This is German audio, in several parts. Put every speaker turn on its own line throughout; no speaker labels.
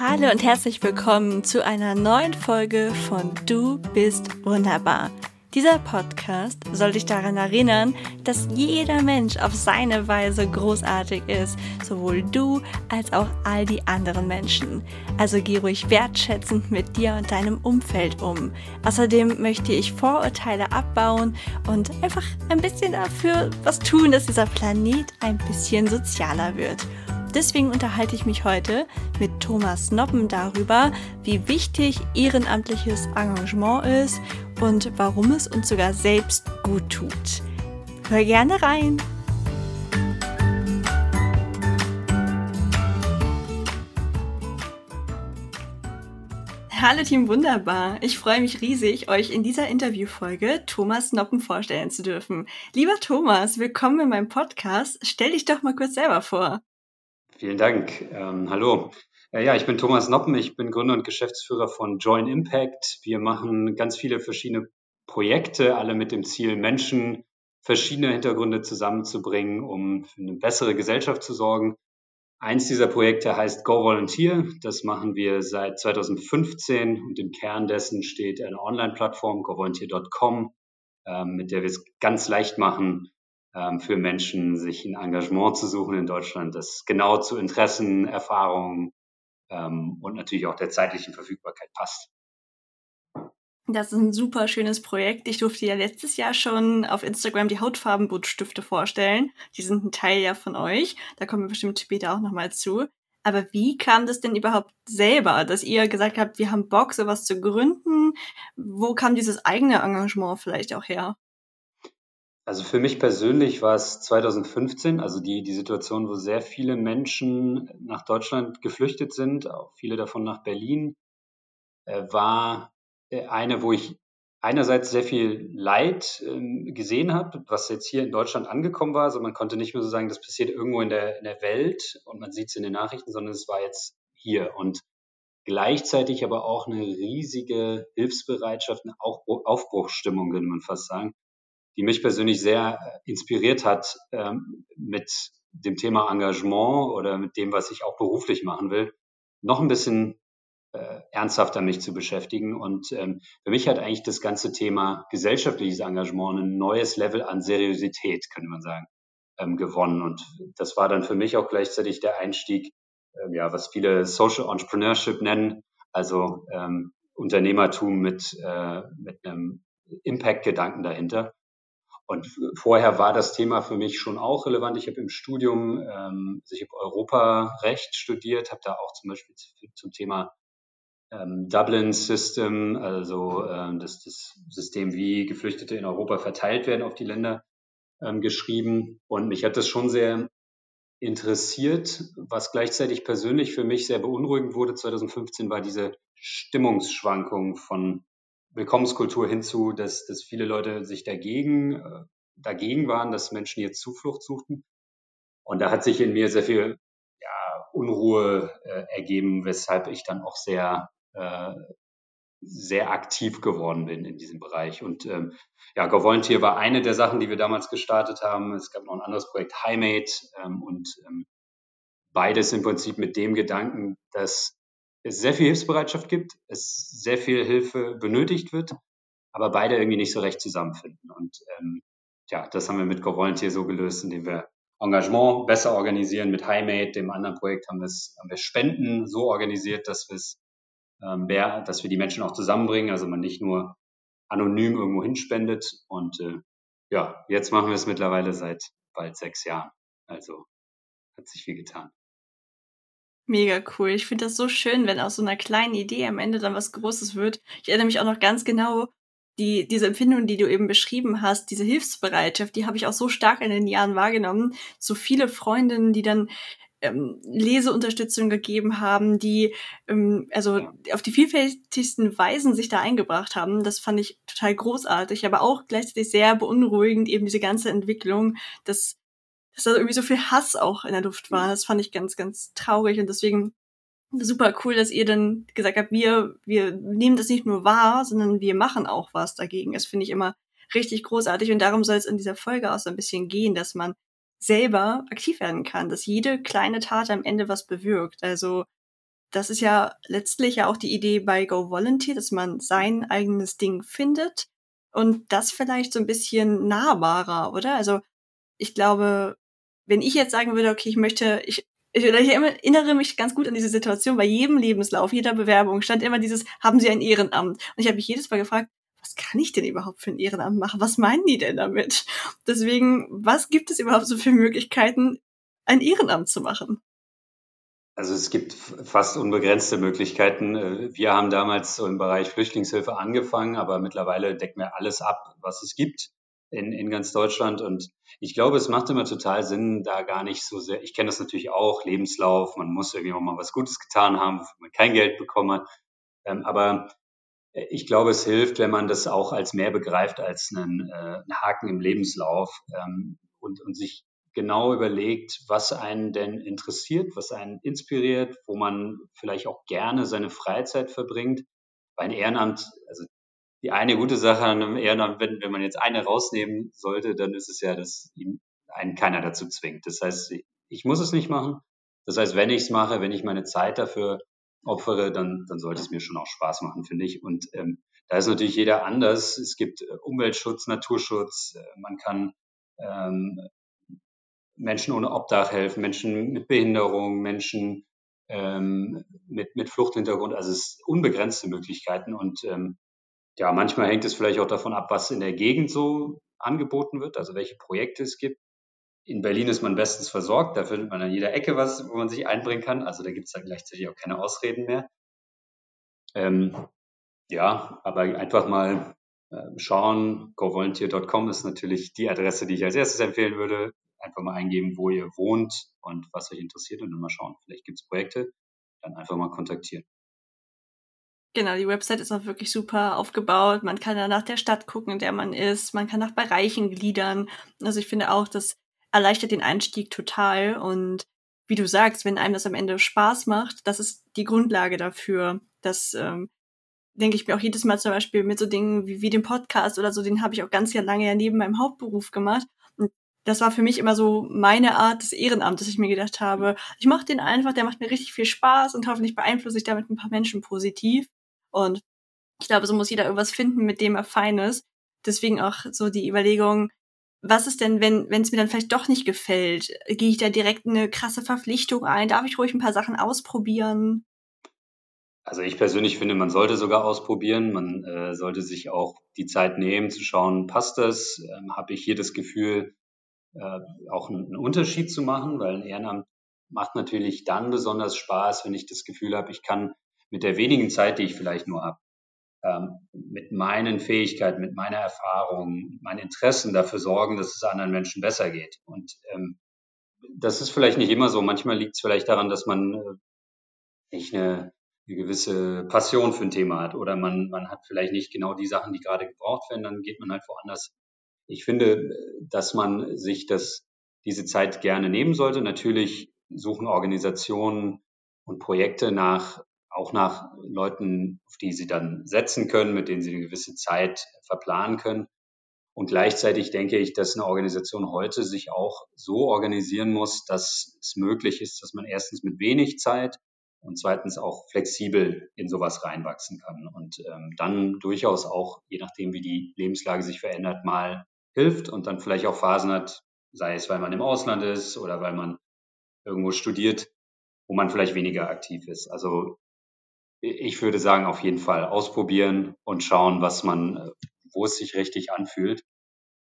Hallo und herzlich willkommen zu einer neuen Folge von Du bist wunderbar. Dieser Podcast soll dich daran erinnern, dass jeder Mensch auf seine Weise großartig ist, sowohl du als auch all die anderen Menschen. Also geh ruhig wertschätzend mit dir und deinem Umfeld um. Außerdem möchte ich Vorurteile abbauen und einfach ein bisschen dafür was tun, dass dieser Planet ein bisschen sozialer wird. Deswegen unterhalte ich mich heute mit Thomas Noppen darüber, wie wichtig ehrenamtliches Engagement ist und warum es uns sogar selbst gut tut. Hör gerne rein! Hallo Team Wunderbar. Ich freue mich riesig, euch in dieser Interviewfolge Thomas Noppen vorstellen zu dürfen. Lieber Thomas, willkommen in meinem Podcast. Stell dich doch mal kurz selber vor.
Vielen Dank. Ähm, hallo. Äh, ja, ich bin Thomas Noppen. Ich bin Gründer und Geschäftsführer von Join Impact. Wir machen ganz viele verschiedene Projekte, alle mit dem Ziel, Menschen verschiedener Hintergründe zusammenzubringen, um für eine bessere Gesellschaft zu sorgen. Eins dieser Projekte heißt Go Volunteer. Das machen wir seit 2015 und im Kern dessen steht eine Online-Plattform, govolunteer.com, ähm, mit der wir es ganz leicht machen, für Menschen, sich ein Engagement zu suchen in Deutschland, das genau zu Interessen, Erfahrungen ähm, und natürlich auch der zeitlichen Verfügbarkeit passt.
Das ist ein super schönes Projekt. Ich durfte ja letztes Jahr schon auf Instagram die Hautfarbenbutstifte vorstellen. Die sind ein Teil ja von euch. Da kommen wir bestimmt später auch nochmal zu. Aber wie kam das denn überhaupt selber, dass ihr gesagt habt, wir haben Bock, sowas zu gründen? Wo kam dieses eigene Engagement vielleicht auch her?
Also für mich persönlich war es 2015, also die, die Situation, wo sehr viele Menschen nach Deutschland geflüchtet sind, auch viele davon nach Berlin, äh, war äh, eine, wo ich einerseits sehr viel Leid ähm, gesehen habe, was jetzt hier in Deutschland angekommen war. Also man konnte nicht mehr so sagen, das passiert irgendwo in der, in der Welt und man sieht es in den Nachrichten, sondern es war jetzt hier. Und gleichzeitig aber auch eine riesige Hilfsbereitschaft, eine Aufbruchsstimmung, könnte man fast sagen die mich persönlich sehr äh, inspiriert hat ähm, mit dem Thema Engagement oder mit dem, was ich auch beruflich machen will, noch ein bisschen äh, ernsthafter mich zu beschäftigen. Und ähm, für mich hat eigentlich das ganze Thema gesellschaftliches Engagement ein neues Level an Seriosität, könnte man sagen, ähm, gewonnen. Und das war dann für mich auch gleichzeitig der Einstieg, äh, ja, was viele Social Entrepreneurship nennen, also ähm, Unternehmertum mit, äh, mit einem Impact-Gedanken dahinter. Und vorher war das Thema für mich schon auch relevant. Ich habe im Studium, ähm, also ich habe Europarecht studiert, habe da auch zum Beispiel zum Thema ähm, Dublin System, also ähm, das, das System, wie Geflüchtete in Europa verteilt werden auf die Länder, ähm, geschrieben. Und mich hat das schon sehr interessiert. Was gleichzeitig persönlich für mich sehr beunruhigend wurde 2015, war diese Stimmungsschwankung von Willkommenskultur hinzu, dass, dass viele Leute sich dagegen, äh, dagegen waren, dass Menschen jetzt Zuflucht suchten. Und da hat sich in mir sehr viel ja, Unruhe äh, ergeben, weshalb ich dann auch sehr, äh, sehr aktiv geworden bin in diesem Bereich. Und ähm, ja, Go Volunteer war eine der Sachen, die wir damals gestartet haben. Es gab noch ein anderes Projekt, Highmate, ähm, und ähm, beides im Prinzip mit dem Gedanken, dass es sehr viel Hilfsbereitschaft gibt, es sehr viel Hilfe benötigt wird, aber beide irgendwie nicht so recht zusammenfinden. Und ähm, ja, das haben wir mit GoVolunteer so gelöst, indem wir Engagement besser organisieren. Mit HighMate, dem anderen Projekt, haben, haben wir Spenden so organisiert, dass, ähm, dass wir die Menschen auch zusammenbringen, also man nicht nur anonym irgendwo hinspendet. Und äh, ja, jetzt machen wir es mittlerweile seit bald sechs Jahren. Also hat sich viel getan.
Mega cool. Ich finde das so schön, wenn aus so einer kleinen Idee am Ende dann was Großes wird. Ich erinnere mich auch noch ganz genau, die, diese Empfindung, die du eben beschrieben hast, diese Hilfsbereitschaft, die habe ich auch so stark in den Jahren wahrgenommen. So viele Freundinnen, die dann ähm, Leseunterstützung gegeben haben, die ähm, also auf die vielfältigsten Weisen sich da eingebracht haben. Das fand ich total großartig, aber auch gleichzeitig sehr beunruhigend, eben diese ganze Entwicklung, dass dass da irgendwie so viel Hass auch in der Luft war. Das fand ich ganz, ganz traurig und deswegen super cool, dass ihr dann gesagt habt, wir, wir nehmen das nicht nur wahr, sondern wir machen auch was dagegen. Das finde ich immer richtig großartig und darum soll es in dieser Folge auch so ein bisschen gehen, dass man selber aktiv werden kann, dass jede kleine Tat am Ende was bewirkt. Also das ist ja letztlich ja auch die Idee bei Go Volunteer, dass man sein eigenes Ding findet und das vielleicht so ein bisschen nahbarer, oder? Also ich glaube, wenn ich jetzt sagen würde, okay, ich möchte, ich, ich, ich erinnere mich ganz gut an diese Situation, bei jedem Lebenslauf, jeder Bewerbung stand immer dieses, haben Sie ein Ehrenamt? Und ich habe mich jedes Mal gefragt, was kann ich denn überhaupt für ein Ehrenamt machen? Was meinen die denn damit? Deswegen, was gibt es überhaupt so für Möglichkeiten, ein Ehrenamt zu machen?
Also es gibt fast unbegrenzte Möglichkeiten. Äh, wir haben damals im Bereich Flüchtlingshilfe angefangen, aber mittlerweile decken wir alles ab, was es gibt in, in ganz Deutschland. Und ich glaube, es macht immer total Sinn, da gar nicht so sehr, ich kenne das natürlich auch, Lebenslauf, man muss irgendwie auch mal was Gutes getan haben, wofür man kein Geld bekommen hat. Ähm, aber ich glaube, es hilft, wenn man das auch als mehr begreift als einen, äh, einen Haken im Lebenslauf ähm, und, und sich genau überlegt, was einen denn interessiert, was einen inspiriert, wo man vielleicht auch gerne seine Freizeit verbringt. Bei einem Ehrenamt, also die eine gute Sache an einem Ehrenamt, wenn, wenn man jetzt eine rausnehmen sollte, dann ist es ja, dass ihm einen keiner dazu zwingt. Das heißt, ich muss es nicht machen. Das heißt, wenn ich es mache, wenn ich meine Zeit dafür opfere, dann, dann sollte es mir schon auch Spaß machen, finde ich. Und ähm, da ist natürlich jeder anders. Es gibt äh, Umweltschutz, Naturschutz, äh, man kann ähm, Menschen ohne Obdach helfen, Menschen mit Behinderung, Menschen ähm, mit, mit Fluchthintergrund. Also es sind unbegrenzte Möglichkeiten. Und ähm, ja, manchmal hängt es vielleicht auch davon ab, was in der Gegend so angeboten wird, also welche Projekte es gibt. In Berlin ist man bestens versorgt, da findet man an jeder Ecke was, wo man sich einbringen kann. Also da gibt es dann gleichzeitig auch keine Ausreden mehr. Ähm, ja, aber einfach mal äh, schauen. GoVolunteer.com ist natürlich die Adresse, die ich als erstes empfehlen würde einfach mal eingeben, wo ihr wohnt und was euch interessiert und dann mal schauen. Vielleicht gibt es Projekte, dann einfach mal kontaktieren.
Genau, die Website ist auch wirklich super aufgebaut. Man kann da nach der Stadt gucken, in der man ist. Man kann nach Bereichen gliedern. Also ich finde auch, das erleichtert den Einstieg total. Und wie du sagst, wenn einem das am Ende Spaß macht, das ist die Grundlage dafür. Das ähm, denke ich mir auch jedes Mal zum Beispiel mit so Dingen wie, wie dem Podcast oder so, den habe ich auch ganz, lange ja neben meinem Hauptberuf gemacht das war für mich immer so meine Art des Ehrenamts, dass ich mir gedacht habe, ich mache den einfach, der macht mir richtig viel Spaß und hoffentlich beeinflusse ich damit ein paar Menschen positiv. Und ich glaube, so muss jeder irgendwas finden, mit dem er fein ist. Deswegen auch so die Überlegung, was ist denn, wenn wenn es mir dann vielleicht doch nicht gefällt? Gehe ich da direkt eine krasse Verpflichtung ein? Darf ich ruhig ein paar Sachen ausprobieren?
Also ich persönlich finde, man sollte sogar ausprobieren. Man äh, sollte sich auch die Zeit nehmen zu schauen, passt das? Ähm, Habe ich hier das Gefühl, äh, auch einen Unterschied zu machen, weil ein Ehrenamt macht natürlich dann besonders Spaß, wenn ich das Gefühl habe, ich kann mit der wenigen Zeit, die ich vielleicht nur habe, ähm, mit meinen Fähigkeiten, mit meiner Erfahrung, meinen Interessen dafür sorgen, dass es anderen Menschen besser geht. Und ähm, das ist vielleicht nicht immer so. Manchmal liegt es vielleicht daran, dass man äh, nicht eine, eine gewisse Passion für ein Thema hat oder man, man hat vielleicht nicht genau die Sachen, die gerade gebraucht werden, dann geht man halt woanders ich finde, dass man sich das, diese Zeit gerne nehmen sollte. Natürlich suchen Organisationen und Projekte nach, auch nach Leuten, auf die sie dann setzen können, mit denen sie eine gewisse Zeit verplanen können. Und gleichzeitig denke ich, dass eine Organisation heute sich auch so organisieren muss, dass es möglich ist, dass man erstens mit wenig Zeit und zweitens auch flexibel in sowas reinwachsen kann und ähm, dann durchaus auch, je nachdem, wie die Lebenslage sich verändert, mal hilft und dann vielleicht auch Phasen hat, sei es, weil man im Ausland ist oder weil man irgendwo studiert, wo man vielleicht weniger aktiv ist. Also ich würde sagen, auf jeden Fall ausprobieren und schauen, was man, wo es sich richtig anfühlt.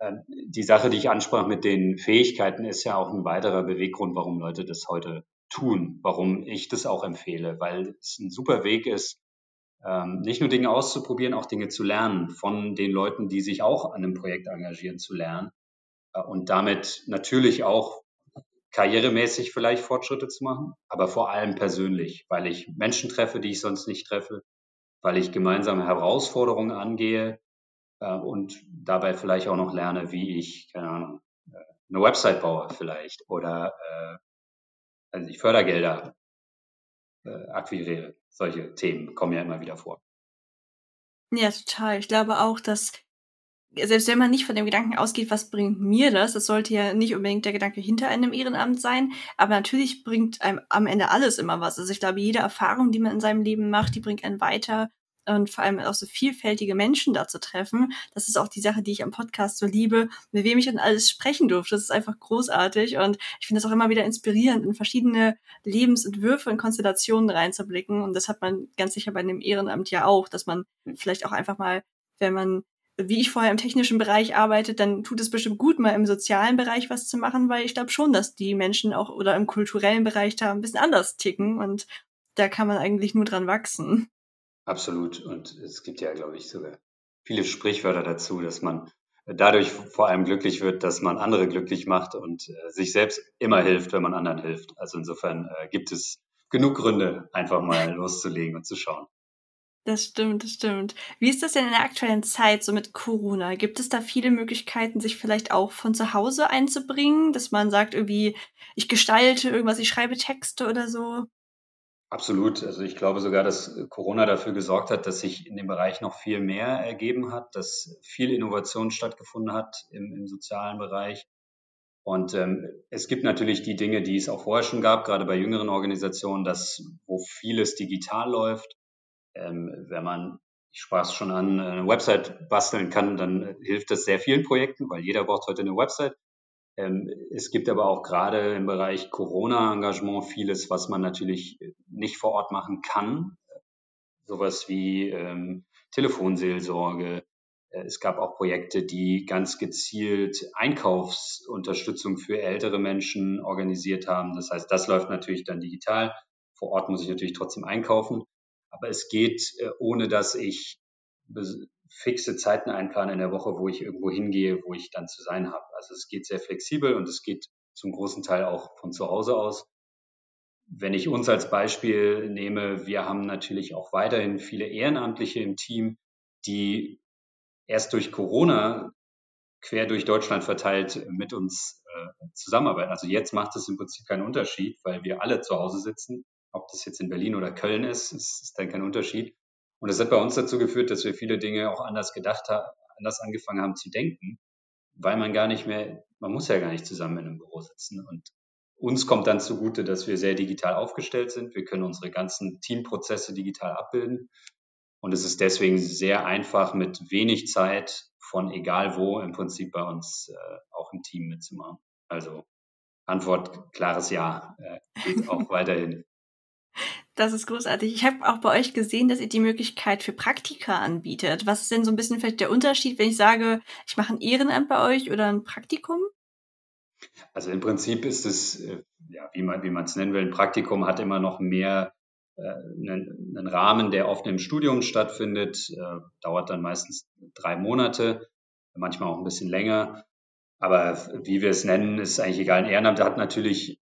Ähm, die Sache, die ich ansprach mit den Fähigkeiten, ist ja auch ein weiterer Beweggrund, warum Leute das heute tun, warum ich das auch empfehle, weil es ein super Weg ist, ähm, nicht nur Dinge auszuprobieren, auch Dinge zu lernen von den Leuten, die sich auch an einem Projekt engagieren, zu lernen äh, und damit natürlich auch karrieremäßig vielleicht Fortschritte zu machen, aber vor allem persönlich, weil ich Menschen treffe, die ich sonst nicht treffe, weil ich gemeinsame Herausforderungen angehe äh, und dabei vielleicht auch noch lerne, wie ich, keine Ahnung, äh, eine Website baue vielleicht oder äh, also ich Fördergelder äh, akquiriere solche Themen kommen ja immer wieder vor.
Ja, total. Ich glaube auch, dass selbst wenn man nicht von dem Gedanken ausgeht, was bringt mir das, das sollte ja nicht unbedingt der Gedanke hinter einem Ehrenamt sein, aber natürlich bringt einem am Ende alles immer was. Also ich glaube, jede Erfahrung, die man in seinem Leben macht, die bringt einen weiter und vor allem auch so vielfältige Menschen da zu treffen. Das ist auch die Sache, die ich am Podcast so liebe, mit wem ich dann alles sprechen durfte. Das ist einfach großartig und ich finde es auch immer wieder inspirierend, in verschiedene Lebensentwürfe und Konstellationen reinzublicken. Und das hat man ganz sicher bei einem Ehrenamt ja auch, dass man vielleicht auch einfach mal, wenn man wie ich vorher im technischen Bereich arbeite, dann tut es bestimmt gut, mal im sozialen Bereich was zu machen, weil ich glaube schon, dass die Menschen auch oder im kulturellen Bereich da ein bisschen anders ticken und da kann man eigentlich nur dran wachsen.
Absolut. Und es gibt ja, glaube ich, sogar viele Sprichwörter dazu, dass man dadurch vor allem glücklich wird, dass man andere glücklich macht und äh, sich selbst immer hilft, wenn man anderen hilft. Also insofern äh, gibt es genug Gründe, einfach mal loszulegen und zu schauen.
Das stimmt, das stimmt. Wie ist das denn in der aktuellen Zeit so mit Corona? Gibt es da viele Möglichkeiten, sich vielleicht auch von zu Hause einzubringen, dass man sagt, irgendwie, ich gestalte irgendwas, ich schreibe Texte oder so?
Absolut. Also ich glaube sogar, dass Corona dafür gesorgt hat, dass sich in dem Bereich noch viel mehr ergeben hat, dass viel Innovation stattgefunden hat im, im sozialen Bereich. Und ähm, es gibt natürlich die Dinge, die es auch vorher schon gab, gerade bei jüngeren Organisationen, dass wo vieles digital läuft. Ähm, wenn man, es schon an, eine Website basteln kann, dann hilft das sehr vielen Projekten, weil jeder braucht heute eine Website. Ähm, es gibt aber auch gerade im Bereich Corona-Engagement vieles, was man natürlich nicht vor Ort machen kann. Sowas wie ähm, Telefonseelsorge. Äh, es gab auch Projekte, die ganz gezielt Einkaufsunterstützung für ältere Menschen organisiert haben. Das heißt, das läuft natürlich dann digital. Vor Ort muss ich natürlich trotzdem einkaufen. Aber es geht, äh, ohne dass ich fixe Zeiten einplanen in der Woche, wo ich irgendwo hingehe, wo ich dann zu sein habe. Also es geht sehr flexibel und es geht zum großen Teil auch von zu Hause aus. Wenn ich uns als Beispiel nehme, wir haben natürlich auch weiterhin viele Ehrenamtliche im Team, die erst durch Corona quer durch Deutschland verteilt mit uns äh, zusammenarbeiten. Also jetzt macht es im Prinzip keinen Unterschied, weil wir alle zu Hause sitzen. Ob das jetzt in Berlin oder Köln ist, ist, ist dann kein Unterschied. Und das hat bei uns dazu geführt, dass wir viele Dinge auch anders gedacht haben, anders angefangen haben zu denken, weil man gar nicht mehr, man muss ja gar nicht zusammen in einem Büro sitzen. Und uns kommt dann zugute, dass wir sehr digital aufgestellt sind. Wir können unsere ganzen Teamprozesse digital abbilden. Und es ist deswegen sehr einfach, mit wenig Zeit von egal wo im Prinzip bei uns äh, auch im Team mitzumachen. Also Antwort, klares Ja, äh, geht auch weiterhin.
Das ist großartig. Ich habe auch bei euch gesehen, dass ihr die Möglichkeit für Praktika anbietet. Was ist denn so ein bisschen vielleicht der Unterschied, wenn ich sage, ich mache ein Ehrenamt bei euch oder ein Praktikum?
Also im Prinzip ist es, äh, ja, wie man es nennen will, ein Praktikum hat immer noch mehr äh, einen, einen Rahmen, der oft im Studium stattfindet, äh, dauert dann meistens drei Monate, manchmal auch ein bisschen länger. Aber wie wir es nennen, ist eigentlich egal. Ein Ehrenamt hat natürlich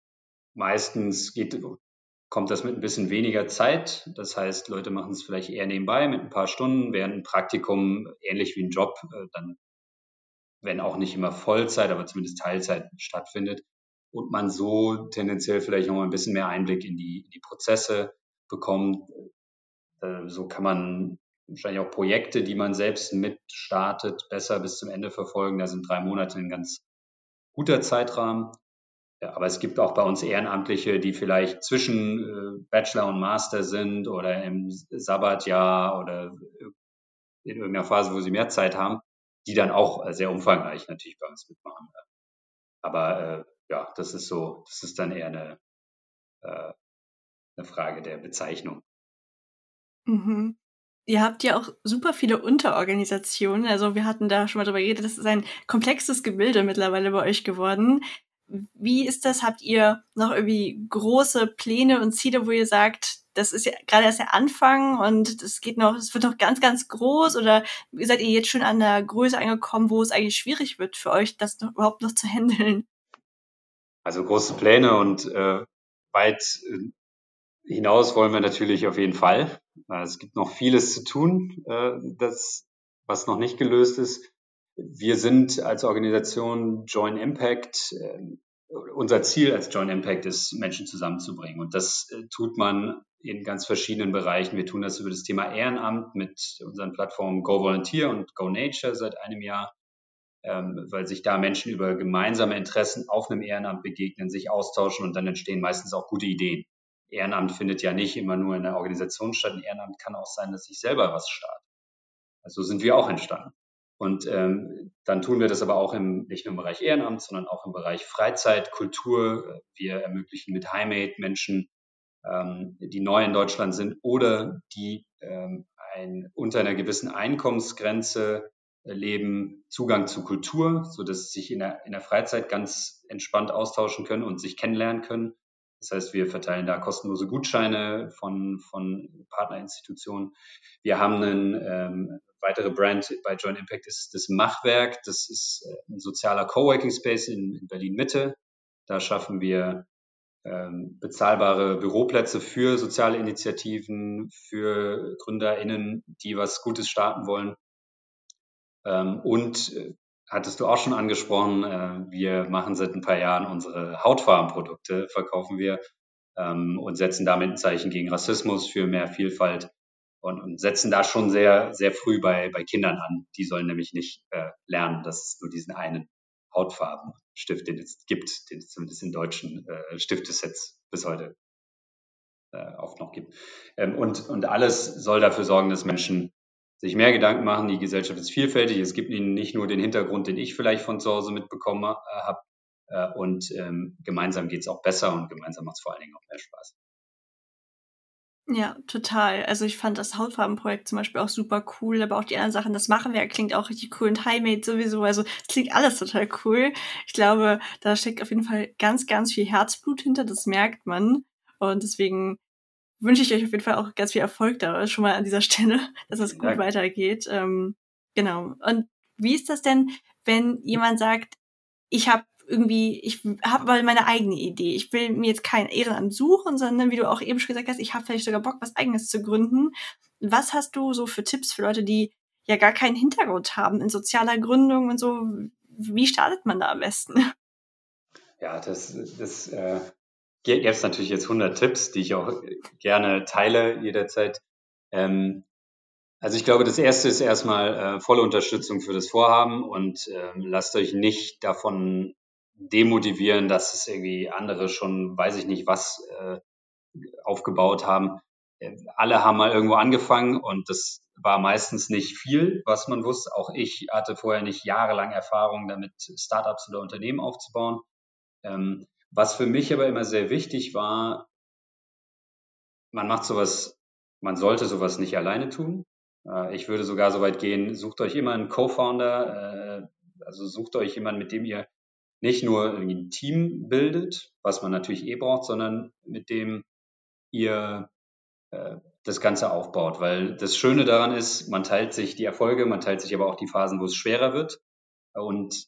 meistens geht kommt das mit ein bisschen weniger Zeit. Das heißt, Leute machen es vielleicht eher nebenbei mit ein paar Stunden, während ein Praktikum ähnlich wie ein Job äh, dann, wenn auch nicht immer Vollzeit, aber zumindest Teilzeit stattfindet und man so tendenziell vielleicht noch mal ein bisschen mehr Einblick in die, in die Prozesse bekommt. Äh, so kann man wahrscheinlich auch Projekte, die man selbst mitstartet, besser bis zum Ende verfolgen. Da sind drei Monate ein ganz guter Zeitrahmen. Aber es gibt auch bei uns Ehrenamtliche, die vielleicht zwischen äh, Bachelor und Master sind oder im Sabbatjahr oder in irgendeiner Phase, wo sie mehr Zeit haben, die dann auch sehr umfangreich natürlich bei uns mitmachen. Aber äh, ja, das ist so, das ist dann eher eine, äh, eine Frage der Bezeichnung.
Mhm. Ihr habt ja auch super viele Unterorganisationen. Also wir hatten da schon mal drüber geredet, das ist ein komplexes Gebilde mittlerweile bei euch geworden. Wie ist das? Habt ihr noch irgendwie große Pläne und Ziele, wo ihr sagt, das ist ja gerade erst der Anfang und es geht noch, es wird noch ganz, ganz groß oder seid ihr jetzt schon an der Größe angekommen, wo es eigentlich schwierig wird für euch, das noch, überhaupt noch zu handeln?
Also große Pläne und äh, weit äh, hinaus wollen wir natürlich auf jeden Fall. Es gibt noch vieles zu tun, äh, das, was noch nicht gelöst ist. Wir sind als Organisation Join Impact. Äh, unser Ziel als Join Impact ist, Menschen zusammenzubringen. Und das äh, tut man in ganz verschiedenen Bereichen. Wir tun das über das Thema Ehrenamt mit unseren Plattformen Go Volunteer und Go Nature seit einem Jahr, ähm, weil sich da Menschen über gemeinsame Interessen auf einem Ehrenamt begegnen, sich austauschen und dann entstehen meistens auch gute Ideen. Ehrenamt findet ja nicht immer nur in der Organisation statt. Ein Ehrenamt kann auch sein, dass ich selber was starte. Also sind wir auch entstanden. Und ähm, dann tun wir das aber auch im, nicht nur im Bereich Ehrenamt, sondern auch im Bereich Freizeit, Kultur. Wir ermöglichen mit Highmate Menschen ähm, die neu in Deutschland sind oder die ähm, ein, unter einer gewissen Einkommensgrenze äh, leben, Zugang zu Kultur, so dass sie sich in der, in der Freizeit ganz entspannt austauschen können und sich kennenlernen können. Das heißt, wir verteilen da kostenlose Gutscheine von, von Partnerinstitutionen. Wir haben einen ähm, weitere Brand bei Joint Impact ist das Machwerk. Das ist äh, ein sozialer Coworking Space in, in Berlin Mitte. Da schaffen wir ähm, bezahlbare Büroplätze für soziale Initiativen, für GründerInnen, die was Gutes starten wollen. Ähm, und äh, hattest du auch schon angesprochen, äh, wir machen seit ein paar Jahren unsere Hautfarbenprodukte, verkaufen wir ähm, und setzen damit ein Zeichen gegen Rassismus, für mehr Vielfalt und, und setzen da schon sehr, sehr früh bei, bei Kindern an. Die sollen nämlich nicht äh, lernen, dass es nur diesen einen Hautfarbenstift, den es gibt, den es zumindest in deutschen äh, Stiftesets bis heute äh, oft noch gibt. Ähm, und, und alles soll dafür sorgen, dass Menschen sich mehr Gedanken machen. Die Gesellschaft ist vielfältig. Es gibt ihnen nicht nur den Hintergrund, den ich vielleicht von zu Hause mitbekommen äh, habe. Äh, und ähm, gemeinsam geht es auch besser und gemeinsam macht es vor allen Dingen auch mehr Spaß.
Ja, total. Also ich fand das Hautfarbenprojekt zum Beispiel auch super cool, aber auch die anderen Sachen, das machen wir, klingt auch richtig cool und Highmade sowieso. Also es klingt alles total cool. Ich glaube, da steckt auf jeden Fall ganz, ganz viel Herzblut hinter, das merkt man. Und deswegen wünsche ich euch auf jeden Fall auch ganz viel Erfolg da schon mal an dieser Stelle, dass es gut ja. weitergeht. Ähm, genau. Und wie ist das denn, wenn jemand sagt, ich habe irgendwie, ich habe mal meine eigene Idee. Ich will mir jetzt kein Ehrenamt suchen, sondern wie du auch eben schon gesagt hast, ich habe vielleicht sogar Bock, was eigenes zu gründen. Was hast du so für Tipps für Leute, die ja gar keinen Hintergrund haben in sozialer Gründung und so? Wie startet man da am besten?
Ja, das, das äh, gäbe es natürlich jetzt 100 Tipps, die ich auch gerne teile jederzeit. Ähm, also ich glaube, das erste ist erstmal äh, volle Unterstützung für das Vorhaben und ähm, lasst euch nicht davon demotivieren, dass es irgendwie andere schon, weiß ich nicht, was äh, aufgebaut haben. Äh, alle haben mal irgendwo angefangen und das war meistens nicht viel, was man wusste. Auch ich hatte vorher nicht jahrelang Erfahrung damit, Startups oder Unternehmen aufzubauen. Ähm, was für mich aber immer sehr wichtig war, man macht sowas, man sollte sowas nicht alleine tun. Äh, ich würde sogar so weit gehen, sucht euch immer einen Co-Founder, äh, also sucht euch jemanden, mit dem ihr nicht nur ein Team bildet, was man natürlich eh braucht, sondern mit dem ihr äh, das Ganze aufbaut. Weil das Schöne daran ist, man teilt sich die Erfolge, man teilt sich aber auch die Phasen, wo es schwerer wird. Und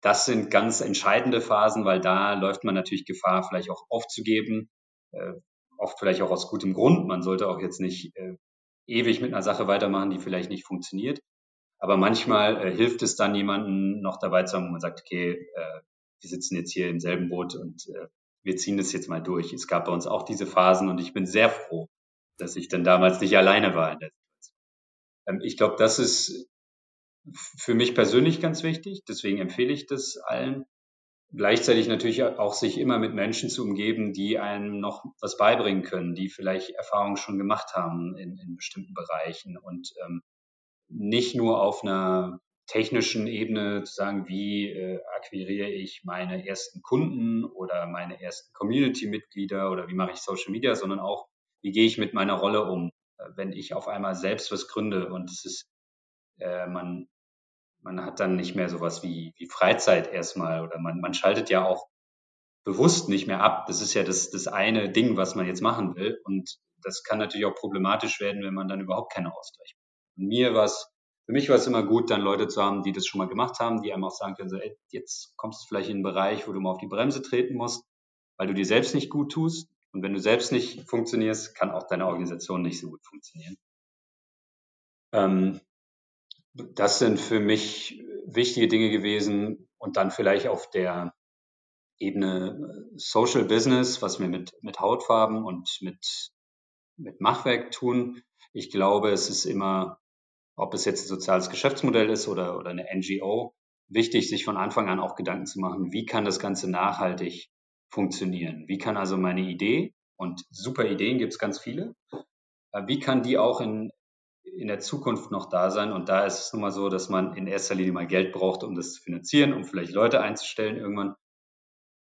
das sind ganz entscheidende Phasen, weil da läuft man natürlich Gefahr, vielleicht auch aufzugeben, äh, oft vielleicht auch aus gutem Grund. Man sollte auch jetzt nicht äh, ewig mit einer Sache weitermachen, die vielleicht nicht funktioniert. Aber manchmal äh, hilft es dann jemanden noch dabei zu haben, wo man sagt, okay, äh, wir sitzen jetzt hier im selben Boot und äh, wir ziehen das jetzt mal durch. Es gab bei uns auch diese Phasen und ich bin sehr froh, dass ich dann damals nicht alleine war in der. Ähm, ich glaube, das ist für mich persönlich ganz wichtig. Deswegen empfehle ich das allen. Gleichzeitig natürlich auch sich immer mit Menschen zu umgeben, die einem noch was beibringen können, die vielleicht Erfahrungen schon gemacht haben in, in bestimmten Bereichen und ähm, nicht nur auf einer technischen Ebene zu sagen, wie äh, akquiriere ich meine ersten Kunden oder meine ersten Community-Mitglieder oder wie mache ich Social Media, sondern auch, wie gehe ich mit meiner Rolle um, äh, wenn ich auf einmal selbst was gründe und es ist, äh, man, man hat dann nicht mehr sowas wie, wie Freizeit erstmal oder man, man schaltet ja auch bewusst nicht mehr ab. Das ist ja das, das eine Ding, was man jetzt machen will und das kann natürlich auch problematisch werden, wenn man dann überhaupt keine Ausgleich hat. Und mir war es für mich war es immer gut, dann Leute zu haben, die das schon mal gemacht haben, die einem auch sagen können, so, ey, jetzt kommst du vielleicht in einen Bereich, wo du mal auf die Bremse treten musst, weil du dir selbst nicht gut tust. Und wenn du selbst nicht funktionierst, kann auch deine Organisation nicht so gut funktionieren. Ähm, das sind für mich wichtige Dinge gewesen und dann vielleicht auf der Ebene Social Business, was wir mit, mit Hautfarben und mit mit Machwerk tun. Ich glaube, es ist immer, ob es jetzt ein soziales Geschäftsmodell ist oder, oder eine NGO, wichtig, sich von Anfang an auch Gedanken zu machen, wie kann das Ganze nachhaltig funktionieren? Wie kann also meine Idee, und super Ideen gibt es ganz viele, äh, wie kann die auch in, in der Zukunft noch da sein? Und da ist es nun mal so, dass man in erster Linie mal Geld braucht, um das zu finanzieren, um vielleicht Leute einzustellen irgendwann.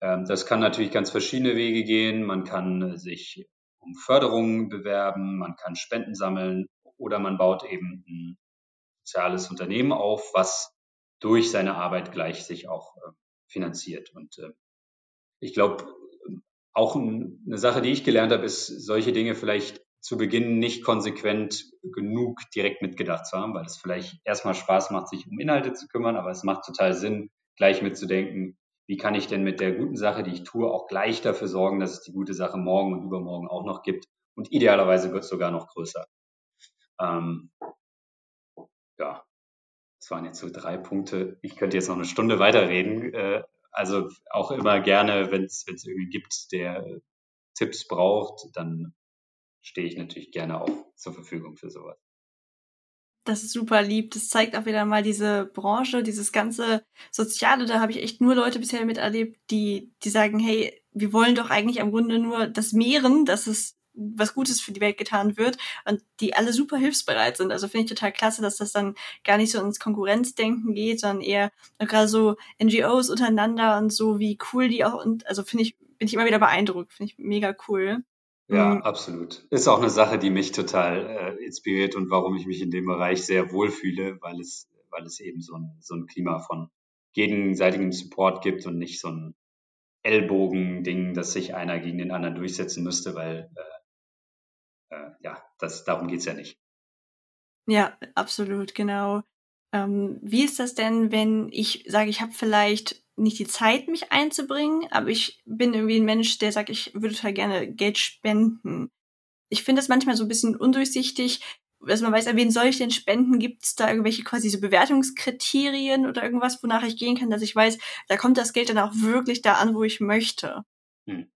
Ähm, das kann natürlich ganz verschiedene Wege gehen. Man kann sich um Förderungen bewerben, man kann Spenden sammeln oder man baut eben ein soziales Unternehmen auf, was durch seine Arbeit gleich sich auch äh, finanziert. Und äh, ich glaube, auch eine Sache, die ich gelernt habe, ist, solche Dinge vielleicht zu Beginn nicht konsequent genug direkt mitgedacht zu haben, weil es vielleicht erstmal Spaß macht, sich um Inhalte zu kümmern, aber es macht total Sinn, gleich mitzudenken, wie kann ich denn mit der guten Sache, die ich tue, auch gleich dafür sorgen, dass es die gute Sache morgen und übermorgen auch noch gibt und idealerweise wird es sogar noch größer. Ähm, ja, das waren jetzt so drei Punkte. Ich könnte jetzt noch eine Stunde weiterreden. Äh, also auch immer gerne, wenn es irgendwie gibt, der Tipps braucht, dann stehe ich natürlich gerne auch zur Verfügung für sowas.
Das ist super lieb. Das zeigt auch wieder mal diese Branche, dieses ganze Soziale. Da habe ich echt nur Leute bisher miterlebt, die, die sagen, hey, wir wollen doch eigentlich am Grunde nur das Mehren, dass es was Gutes für die Welt getan wird und die alle super hilfsbereit sind. Also finde ich total klasse, dass das dann gar nicht so ins Konkurrenzdenken geht, sondern eher gerade so NGOs untereinander und so, wie cool die auch und also finde ich, bin ich immer wieder beeindruckt. Finde ich mega cool.
Ja, mhm. absolut. Ist auch eine Sache, die mich total äh, inspiriert und warum ich mich in dem Bereich sehr wohlfühle, weil es, weil es eben so ein, so ein Klima von gegenseitigem Support gibt und nicht so ein Ellbogen-Ding, dass sich einer gegen den anderen durchsetzen müsste, weil äh, äh, ja, das, darum geht's ja nicht.
Ja, absolut, genau. Ähm, wie ist das denn, wenn ich sage, ich habe vielleicht nicht die Zeit, mich einzubringen, aber ich bin irgendwie ein Mensch, der sagt, ich würde total gerne Geld spenden. Ich finde das manchmal so ein bisschen undurchsichtig, dass man weiß, an wen soll ich denn spenden? Gibt es da irgendwelche quasi so Bewertungskriterien oder irgendwas, wonach ich gehen kann, dass ich weiß, da kommt das Geld dann auch wirklich da an, wo ich möchte? Hm.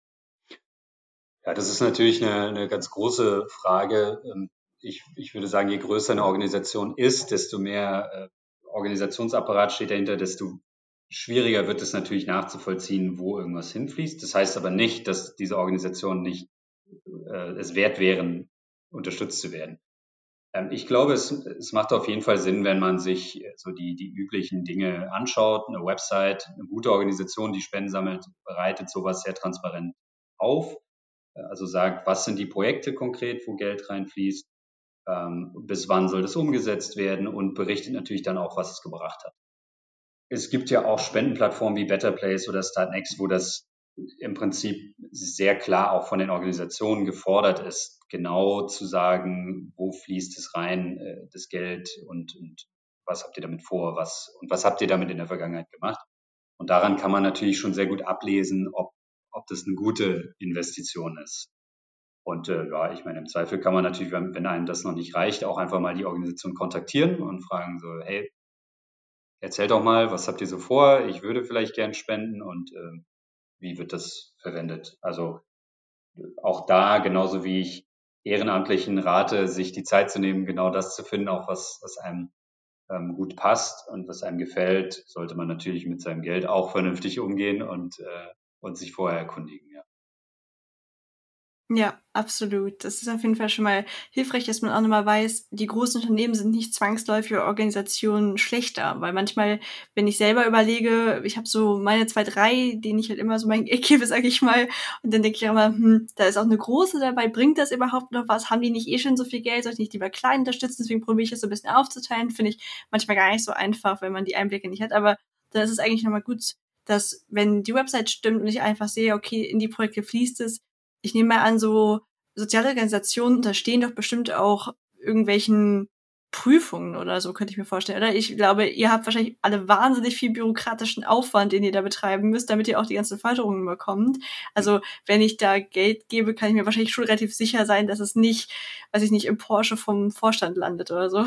Ja, das ist natürlich eine, eine ganz große Frage. Ähm, ich, ich würde sagen, je größer eine Organisation ist, desto mehr äh, Organisationsapparat steht dahinter, desto schwieriger wird es natürlich nachzuvollziehen, wo irgendwas hinfließt. Das heißt aber nicht, dass diese Organisationen nicht äh, es wert wären, unterstützt zu werden. Ähm, ich glaube, es, es macht auf jeden Fall Sinn, wenn man sich so die, die üblichen Dinge anschaut. Eine Website, eine gute Organisation, die Spenden sammelt, bereitet sowas sehr transparent auf. Also sagt, was sind die Projekte konkret, wo Geld reinfließt, ähm, bis wann soll das umgesetzt werden und berichtet natürlich dann auch, was es gebracht hat es gibt ja auch Spendenplattformen wie Better Place oder Startnext, wo das im Prinzip sehr klar auch von den Organisationen gefordert ist, genau zu sagen, wo fließt es rein, äh, das Geld und, und was habt ihr damit vor, was und was habt ihr damit in der Vergangenheit gemacht. Und daran kann man natürlich schon sehr gut ablesen, ob, ob das eine gute Investition ist. Und äh, ja, ich meine, im Zweifel kann man natürlich, wenn, einem das noch nicht reicht, auch einfach mal die Organisation kontaktieren und fragen so, hey, erzählt doch mal, was habt ihr so vor? Ich würde vielleicht gern spenden und äh, wie wird das verwendet? Also auch da, genauso wie ich Ehrenamtlichen rate, sich die Zeit zu nehmen, genau das zu finden, auch was, was einem ähm, gut passt und was einem gefällt, sollte man natürlich mit seinem Geld auch vernünftig umgehen und, äh, und sich vorher erkundigen. Ja.
Ja, absolut. Das ist auf jeden Fall schon mal hilfreich, dass man auch nochmal weiß, die großen Unternehmen sind nicht zwangsläufig Organisationen schlechter, weil manchmal, wenn ich selber überlege, ich habe so meine zwei, drei, denen ich halt immer so mein Geld gebe, sag ich mal, und dann denke ich immer, hm, da ist auch eine große dabei, bringt das überhaupt noch was? Haben die nicht eh schon so viel Geld? Soll ich nicht lieber klein unterstützen? Deswegen probiere ich das so ein bisschen aufzuteilen. Finde ich manchmal gar nicht so einfach, wenn man die Einblicke nicht hat, aber da ist es eigentlich nochmal gut, dass wenn die Website stimmt und ich einfach sehe, okay, in die Projekte fließt es, ich nehme mal an, so soziale Organisationen unterstehen doch bestimmt auch irgendwelchen Prüfungen oder so, könnte ich mir vorstellen, oder? Ich glaube, ihr habt wahrscheinlich alle wahnsinnig viel bürokratischen Aufwand, den ihr da betreiben müsst, damit ihr auch die ganzen Förderungen bekommt. Also, wenn ich da Geld gebe, kann ich mir wahrscheinlich schon relativ sicher sein, dass es nicht, weiß ich nicht, im Porsche vom Vorstand landet oder so.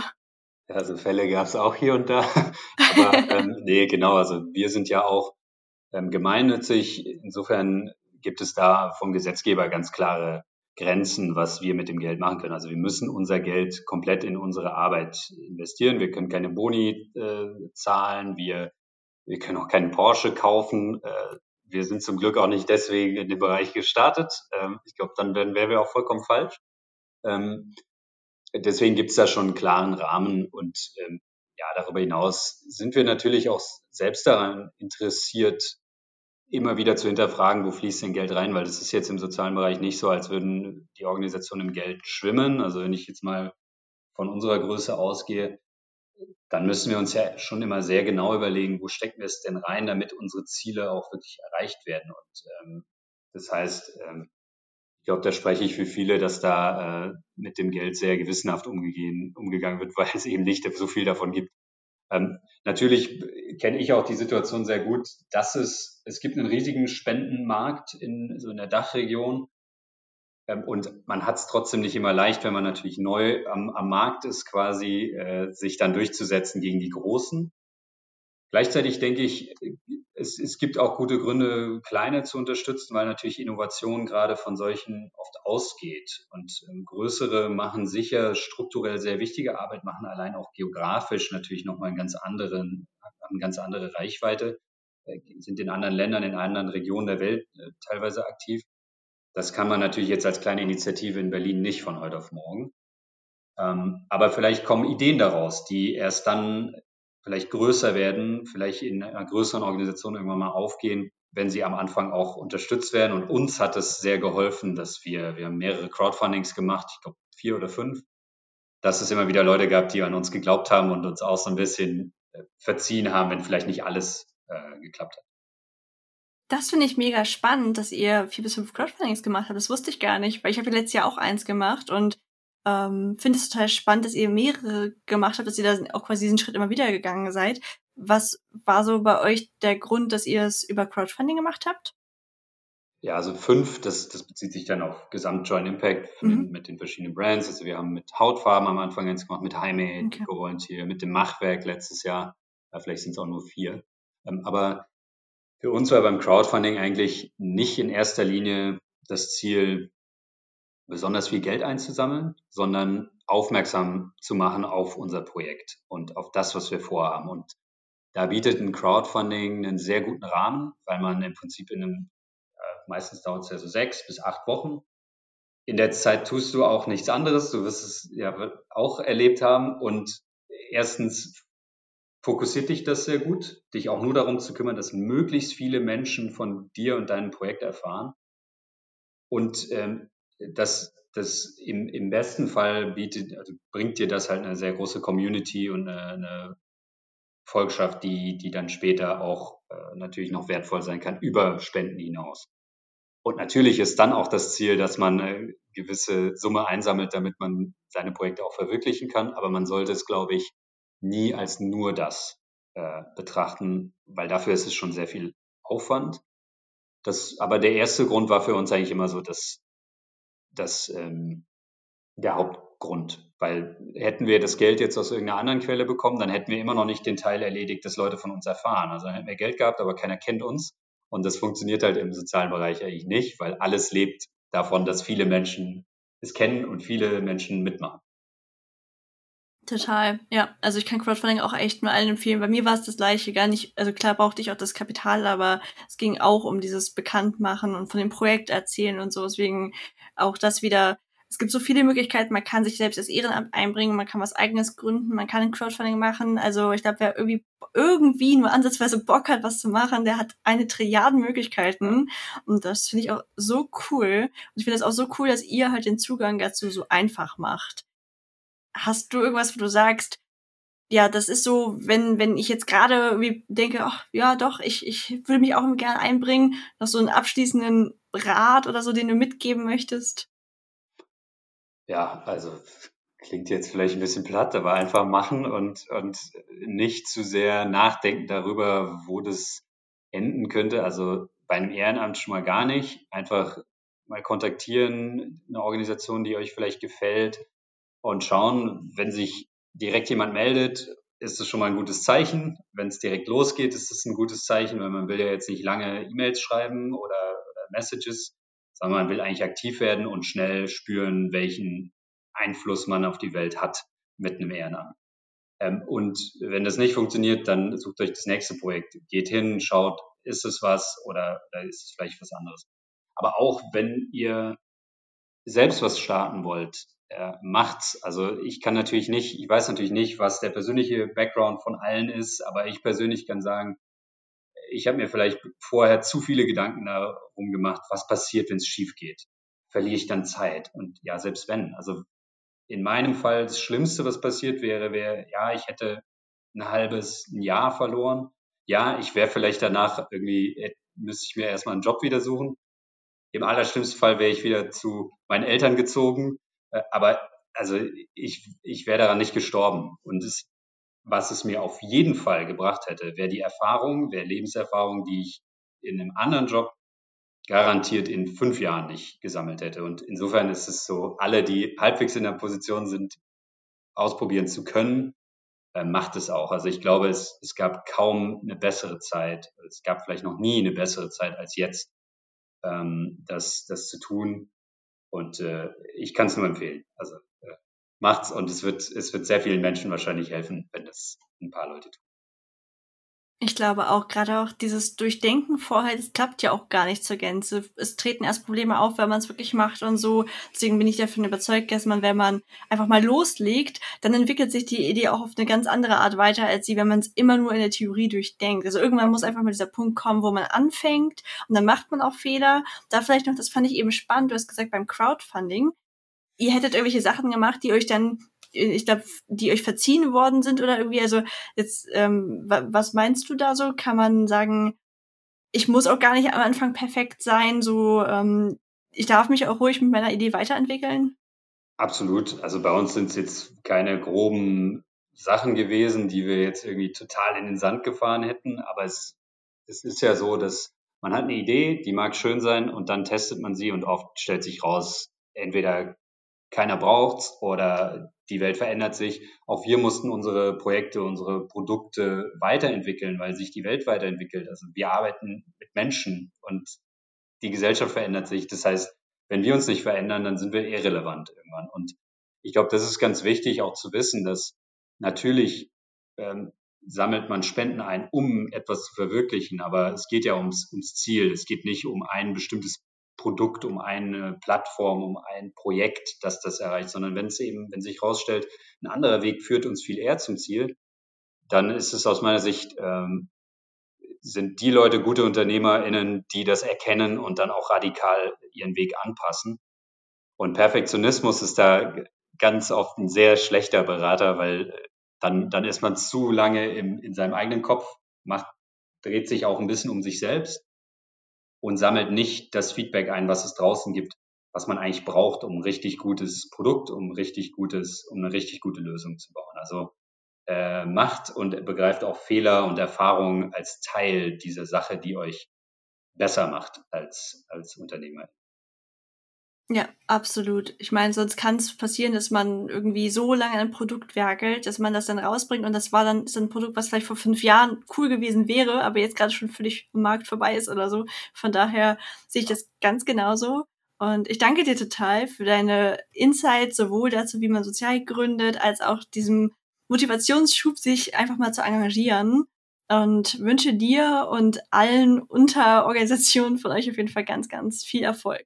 Ja, also Fälle gab es auch hier und da. Aber ähm, nee, genau, also wir sind ja auch gemeinnützig. Insofern gibt es da vom Gesetzgeber ganz klare Grenzen, was wir mit dem Geld machen können. Also wir müssen unser Geld komplett in unsere Arbeit investieren. Wir können keine Boni äh, zahlen, wir, wir können auch keinen Porsche kaufen. Äh, wir sind zum Glück auch nicht deswegen in dem Bereich gestartet. Ähm, ich glaube, dann wären, wären wir auch vollkommen falsch. Ähm, deswegen gibt es da schon einen klaren Rahmen und ähm, ja, darüber hinaus sind wir natürlich auch selbst daran interessiert, immer wieder zu hinterfragen, wo fließt denn Geld rein, weil das ist jetzt im sozialen Bereich nicht so, als würden die Organisationen im Geld schwimmen. Also wenn ich jetzt mal von unserer Größe ausgehe, dann müssen wir uns ja schon immer sehr genau überlegen, wo stecken wir es denn rein, damit unsere Ziele auch wirklich erreicht werden. Und ähm, das heißt, ähm, ich glaube, da spreche ich für viele, dass da äh, mit dem Geld sehr gewissenhaft umgegeben, umgegangen wird, weil es eben nicht so viel davon gibt. Ähm, natürlich kenne ich auch die Situation sehr gut, dass es, es gibt einen riesigen Spendenmarkt in, so in der Dachregion. Ähm, und man hat es trotzdem nicht immer leicht, wenn man natürlich neu am, am Markt ist, quasi äh, sich dann durchzusetzen gegen die Großen. Gleichzeitig denke ich, es, es gibt auch gute Gründe, kleine zu unterstützen, weil natürlich Innovation gerade von solchen oft ausgeht. Und ähm, größere machen sicher strukturell sehr wichtige Arbeit, machen allein auch geografisch natürlich nochmal einen ganz anderen, eine ganz andere Reichweite, äh, sind in anderen Ländern, in anderen Regionen der Welt äh, teilweise aktiv. Das kann man natürlich jetzt als kleine Initiative in Berlin nicht von heute auf morgen. Ähm, aber vielleicht kommen Ideen daraus, die erst dann vielleicht größer werden, vielleicht in einer größeren Organisation irgendwann mal aufgehen, wenn sie am Anfang auch unterstützt werden. Und uns hat es sehr geholfen, dass wir, wir haben mehrere Crowdfundings gemacht, ich glaube vier oder fünf, dass es immer wieder Leute gab, die an uns geglaubt haben und uns auch so ein bisschen äh, verziehen haben, wenn vielleicht nicht alles äh, geklappt hat.
Das finde ich mega spannend, dass ihr vier bis fünf Crowdfundings gemacht habt. Das wusste ich gar nicht, weil ich habe letztes Jahr auch eins gemacht und ähm, finde es total spannend, dass ihr mehrere gemacht habt, dass ihr da auch quasi diesen Schritt immer wieder gegangen seid. Was war so bei euch der Grund, dass ihr es über Crowdfunding gemacht habt?
Ja, also fünf, das, das bezieht sich dann auf Gesamt Joint Impact mhm. mit den verschiedenen Brands. Also wir haben mit Hautfarben am Anfang eins gemacht, mit Heime, okay. Volunteer, mit dem Machwerk letztes Jahr. Ja, vielleicht sind es auch nur vier. Ähm, aber für uns war beim Crowdfunding eigentlich nicht in erster Linie das Ziel, besonders viel Geld einzusammeln, sondern aufmerksam zu machen auf unser Projekt und auf das, was wir vorhaben. Und da bietet ein Crowdfunding einen sehr guten Rahmen, weil man im Prinzip in einem, äh, meistens dauert es ja so sechs bis acht Wochen. In der Zeit tust du auch nichts anderes. Du wirst es ja auch erlebt haben. Und erstens fokussiert dich das sehr gut, dich auch nur darum zu kümmern, dass möglichst viele Menschen von dir und deinem Projekt erfahren. Und ähm, das, das im, im besten Fall bietet, also bringt dir das halt eine sehr große Community und eine, eine Volkschaft, die, die dann später auch äh, natürlich noch wertvoll sein kann, über Spenden hinaus. Und natürlich ist dann auch das Ziel, dass man eine gewisse Summe einsammelt, damit man seine Projekte auch verwirklichen kann. Aber man sollte es, glaube ich, nie als nur das äh, betrachten, weil dafür ist es schon sehr viel Aufwand. Das, aber der erste Grund war für uns eigentlich immer so, dass das ähm, der Hauptgrund. Weil hätten wir das Geld jetzt aus irgendeiner anderen Quelle bekommen, dann hätten wir immer noch nicht den Teil erledigt, dass Leute von uns erfahren. Also dann hätten wir Geld gehabt, aber keiner kennt uns. Und das funktioniert halt im sozialen Bereich eigentlich nicht, weil alles lebt davon, dass viele Menschen es kennen und viele Menschen mitmachen.
Total, ja. Also ich kann Crowdfunding auch echt nur allen empfehlen. Bei mir war es das gleiche, gar nicht, also klar brauchte ich auch das Kapital, aber es ging auch um dieses Bekanntmachen und von dem Projekt erzählen und so. Deswegen auch das wieder, es gibt so viele Möglichkeiten, man kann sich selbst als Ehrenamt einbringen, man kann was eigenes gründen, man kann ein Crowdfunding machen. Also ich glaube, wer irgendwie irgendwie nur ansatzweise Bock hat, was zu machen, der hat eine Trilliarden Möglichkeiten. Und das finde ich auch so cool. Und ich finde es auch so cool, dass ihr halt den Zugang dazu so einfach macht. Hast du irgendwas, wo du sagst, ja, das ist so, wenn, wenn ich jetzt gerade denke, ach, ja, doch, ich, ich würde mich auch gerne einbringen, noch so einen abschließenden Rat oder so, den du mitgeben möchtest?
Ja, also klingt jetzt vielleicht ein bisschen platt, aber einfach machen und, und nicht zu sehr nachdenken darüber, wo das enden könnte. Also bei einem Ehrenamt schon mal gar nicht. Einfach mal kontaktieren, eine Organisation, die euch vielleicht gefällt und schauen, wenn sich direkt jemand meldet, ist das schon mal ein gutes Zeichen. Wenn es direkt losgeht, ist das ein gutes Zeichen, weil man will ja jetzt nicht lange E-Mails schreiben oder, oder Messages sondern man will eigentlich aktiv werden und schnell spüren, welchen Einfluss man auf die Welt hat mit einem Ehrenamt. Ähm, und wenn das nicht funktioniert, dann sucht euch das nächste Projekt. Geht hin, schaut, ist es was oder, oder ist es vielleicht was anderes. Aber auch wenn ihr selbst was starten wollt, äh, macht's. Also ich kann natürlich nicht, ich weiß natürlich nicht, was der persönliche Background von allen ist, aber ich persönlich kann sagen, ich habe mir vielleicht vorher zu viele Gedanken darum gemacht, was passiert, wenn es schief geht. Verliere ich dann Zeit? Und ja, selbst wenn. Also in meinem Fall das Schlimmste, was passiert wäre, wäre, ja, ich hätte ein halbes Jahr verloren. Ja, ich wäre vielleicht danach irgendwie, äh, müsste ich mir erstmal einen Job wieder suchen. Im allerschlimmsten Fall wäre ich wieder zu meinen Eltern gezogen. Äh, aber also ich, ich wäre daran nicht gestorben. Und es, was es mir auf jeden Fall gebracht hätte, wäre die Erfahrung, wäre Lebenserfahrung, die ich in einem anderen Job garantiert in fünf Jahren nicht gesammelt hätte. Und insofern ist es so, alle, die halbwegs in der Position sind, ausprobieren zu können, äh, macht es auch. Also ich glaube, es, es gab kaum eine bessere Zeit. Es gab vielleicht noch nie eine bessere Zeit als jetzt, ähm, das, das zu tun. Und äh, ich kann es nur empfehlen. Also äh, macht's und es wird, es wird sehr vielen Menschen wahrscheinlich helfen, wenn das ein paar Leute tun.
Ich glaube auch, gerade auch dieses Durchdenken vorher, das klappt ja auch gar nicht zur Gänze. Es treten erst Probleme auf, wenn man es wirklich macht und so. Deswegen bin ich davon überzeugt, dass man, wenn man einfach mal loslegt, dann entwickelt sich die Idee auch auf eine ganz andere Art weiter, als sie, wenn man es immer nur in der Theorie durchdenkt. Also irgendwann muss einfach mal dieser Punkt kommen, wo man anfängt und dann macht man auch Fehler. Da vielleicht noch, das fand ich eben spannend, du hast gesagt, beim Crowdfunding, ihr hättet irgendwelche Sachen gemacht, die euch dann ich glaube, die euch verziehen worden sind oder irgendwie, also jetzt, ähm, was meinst du da so? Kann man sagen, ich muss auch gar nicht am Anfang perfekt sein, so ähm, ich darf mich auch ruhig mit meiner Idee weiterentwickeln?
Absolut. Also bei uns sind es jetzt keine groben Sachen gewesen, die wir jetzt irgendwie total in den Sand gefahren hätten, aber es, es ist ja so, dass man hat eine Idee, die mag schön sein und dann testet man sie und oft stellt sich raus, entweder keiner braucht's oder die Welt verändert sich. Auch wir mussten unsere Projekte, unsere Produkte weiterentwickeln, weil sich die Welt weiterentwickelt. Also wir arbeiten mit Menschen und die Gesellschaft verändert sich. Das heißt, wenn wir uns nicht verändern, dann sind wir irrelevant irgendwann. Und ich glaube, das ist ganz wichtig auch zu wissen, dass natürlich ähm, sammelt man Spenden ein, um etwas zu verwirklichen, aber es geht ja ums, ums Ziel. Es geht nicht um ein bestimmtes Produkt, um eine Plattform, um ein Projekt, das das erreicht, sondern wenn es eben, wenn sich herausstellt, ein anderer Weg führt uns viel eher zum Ziel, dann ist es aus meiner Sicht, ähm, sind die Leute gute UnternehmerInnen, die das erkennen und dann auch radikal ihren Weg anpassen. Und Perfektionismus ist da ganz oft ein sehr schlechter Berater, weil dann, dann ist man zu lange im, in seinem eigenen Kopf, macht, dreht sich auch ein bisschen um sich selbst und sammelt nicht das Feedback ein, was es draußen gibt, was man eigentlich braucht, um ein richtig gutes Produkt, um richtig gutes, um eine richtig gute Lösung zu bauen. Also äh, macht und begreift auch Fehler und Erfahrungen als Teil dieser Sache, die euch besser macht als, als Unternehmer.
Ja, absolut. Ich meine, sonst kann es passieren, dass man irgendwie so lange ein Produkt werkelt, dass man das dann rausbringt und das war dann ist ein Produkt, was vielleicht vor fünf Jahren cool gewesen wäre, aber jetzt gerade schon völlig im Markt vorbei ist oder so. Von daher sehe ich das ganz genauso. Und ich danke dir total für deine Insights, sowohl dazu, wie man sozial gründet, als auch diesem Motivationsschub, sich einfach mal zu engagieren. Und wünsche dir und allen Unterorganisationen von euch auf jeden Fall ganz, ganz viel Erfolg.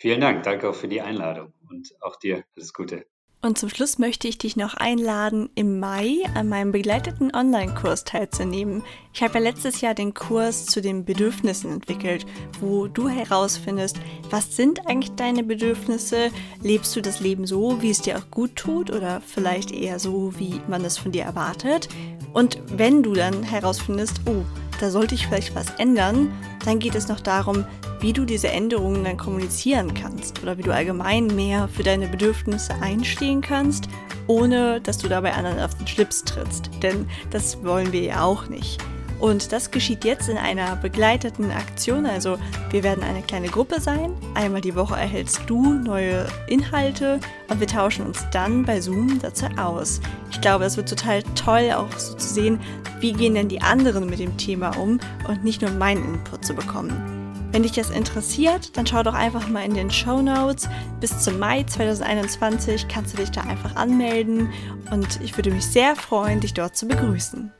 Vielen Dank, danke auch für die Einladung und auch dir alles Gute.
Und zum Schluss möchte ich dich noch einladen, im Mai an meinem begleiteten Online-Kurs teilzunehmen. Ich habe ja letztes Jahr den Kurs zu den Bedürfnissen entwickelt, wo du herausfindest, was sind eigentlich deine Bedürfnisse? Lebst du das Leben so, wie es dir auch gut tut oder vielleicht eher so, wie man es von dir erwartet? Und wenn du dann herausfindest, oh, da sollte ich vielleicht was ändern, dann geht es noch darum, wie du diese Änderungen dann kommunizieren kannst oder wie du allgemein mehr für deine Bedürfnisse einstehen kannst, ohne dass du dabei anderen auf den Schlips trittst. Denn das wollen wir ja auch nicht. Und das geschieht jetzt in einer begleiteten Aktion. Also wir werden eine kleine Gruppe sein. Einmal die Woche erhältst du neue Inhalte und wir tauschen uns dann bei Zoom dazu aus. Ich glaube, es wird total toll, auch so zu sehen, wie gehen denn die anderen mit dem Thema um und nicht nur meinen Input zu bekommen. Wenn dich das interessiert, dann schau doch einfach mal in den Show Notes. Bis zum Mai 2021 kannst du dich da einfach anmelden und ich würde mich sehr freuen, dich dort zu begrüßen.